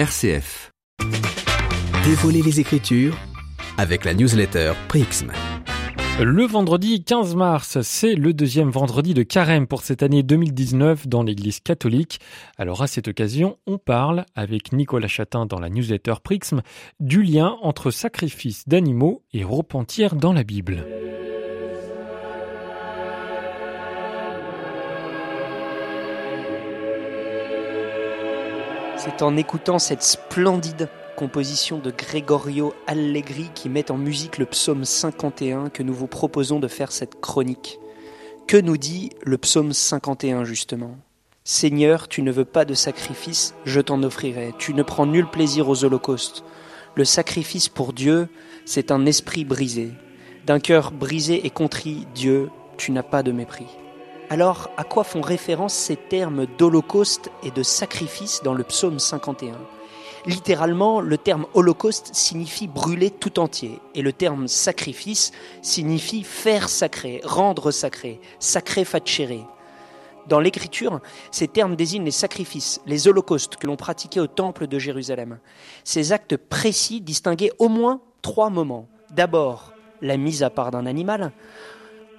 RCF. Dévoiler les Écritures avec la newsletter Prixm. Le vendredi 15 mars, c'est le deuxième vendredi de carême pour cette année 2019 dans l'Église catholique. Alors à cette occasion, on parle avec Nicolas Chatin dans la newsletter Prixm du lien entre sacrifice d'animaux et repentir dans la Bible. C'est en écoutant cette splendide composition de Gregorio Allegri qui met en musique le psaume 51 que nous vous proposons de faire cette chronique. Que nous dit le psaume 51 justement? Seigneur, tu ne veux pas de sacrifice, je t'en offrirai. Tu ne prends nul plaisir aux holocaustes. Le sacrifice pour Dieu, c'est un esprit brisé. D'un cœur brisé et contrit, Dieu, tu n'as pas de mépris. Alors, à quoi font référence ces termes d'holocauste et de sacrifice dans le psaume 51 Littéralement, le terme holocauste signifie brûler tout entier, et le terme sacrifice signifie faire sacré, rendre sacré, sacré facere. Dans l'écriture, ces termes désignent les sacrifices, les holocaustes que l'on pratiquait au temple de Jérusalem. Ces actes précis distinguaient au moins trois moments. D'abord, la mise à part d'un animal,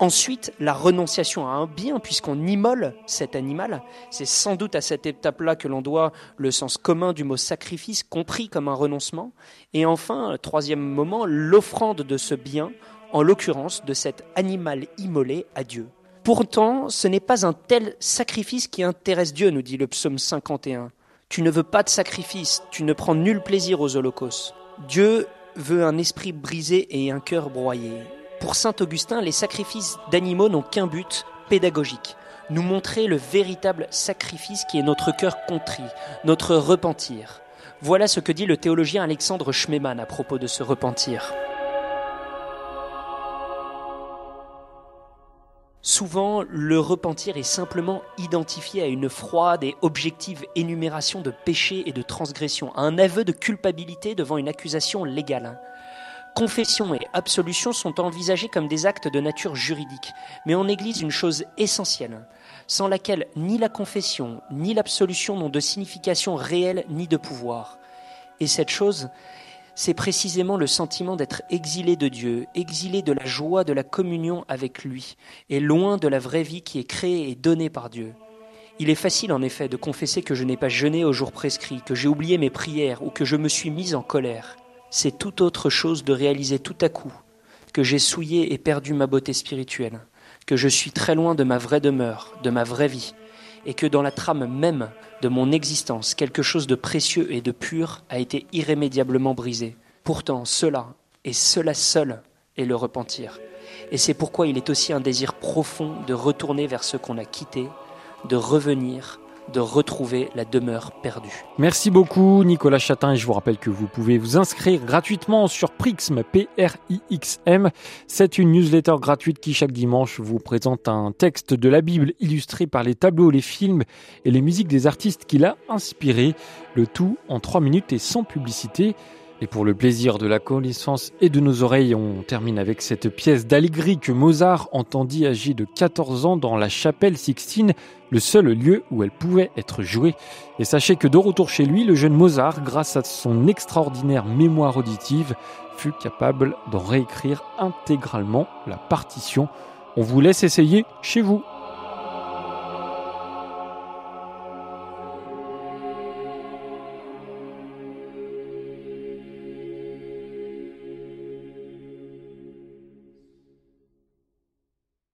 Ensuite, la renonciation à un bien, puisqu'on immole cet animal. C'est sans doute à cette étape-là que l'on doit le sens commun du mot sacrifice, compris comme un renoncement. Et enfin, troisième moment, l'offrande de ce bien, en l'occurrence de cet animal immolé à Dieu. Pourtant, ce n'est pas un tel sacrifice qui intéresse Dieu, nous dit le psaume 51. Tu ne veux pas de sacrifice, tu ne prends nul plaisir aux holocaustes. Dieu veut un esprit brisé et un cœur broyé. Pour saint Augustin, les sacrifices d'animaux n'ont qu'un but pédagogique, nous montrer le véritable sacrifice qui est notre cœur contrit, notre repentir. Voilà ce que dit le théologien Alexandre Schmemann à propos de ce repentir. Souvent, le repentir est simplement identifié à une froide et objective énumération de péchés et de transgressions, à un aveu de culpabilité devant une accusation légale. Confession et absolution sont envisagés comme des actes de nature juridique, mais on néglige une chose essentielle, sans laquelle ni la confession ni l'absolution n'ont de signification réelle ni de pouvoir. Et cette chose, c'est précisément le sentiment d'être exilé de Dieu, exilé de la joie de la communion avec lui, et loin de la vraie vie qui est créée et donnée par Dieu. Il est facile en effet de confesser que je n'ai pas jeûné au jour prescrit, que j'ai oublié mes prières ou que je me suis mis en colère c'est tout autre chose de réaliser tout à coup que j'ai souillé et perdu ma beauté spirituelle, que je suis très loin de ma vraie demeure, de ma vraie vie, et que dans la trame même de mon existence, quelque chose de précieux et de pur a été irrémédiablement brisé. Pourtant, cela, et cela seul, est le repentir. Et c'est pourquoi il est aussi un désir profond de retourner vers ce qu'on a quitté, de revenir de retrouver la demeure perdue. Merci beaucoup Nicolas Chatin et je vous rappelle que vous pouvez vous inscrire gratuitement sur Prixm, P-R-I-X-M. C'est une newsletter gratuite qui chaque dimanche vous présente un texte de la Bible illustré par les tableaux, les films et les musiques des artistes qui l'a inspiré. Le tout en 3 minutes et sans publicité. Et pour le plaisir de la connaissance et de nos oreilles, on termine avec cette pièce d'Allegri que Mozart entendit âgé de 14 ans dans la chapelle Sixtine, le seul lieu où elle pouvait être jouée. Et sachez que de retour chez lui, le jeune Mozart, grâce à son extraordinaire mémoire auditive, fut capable d'en réécrire intégralement la partition. On vous laisse essayer chez vous.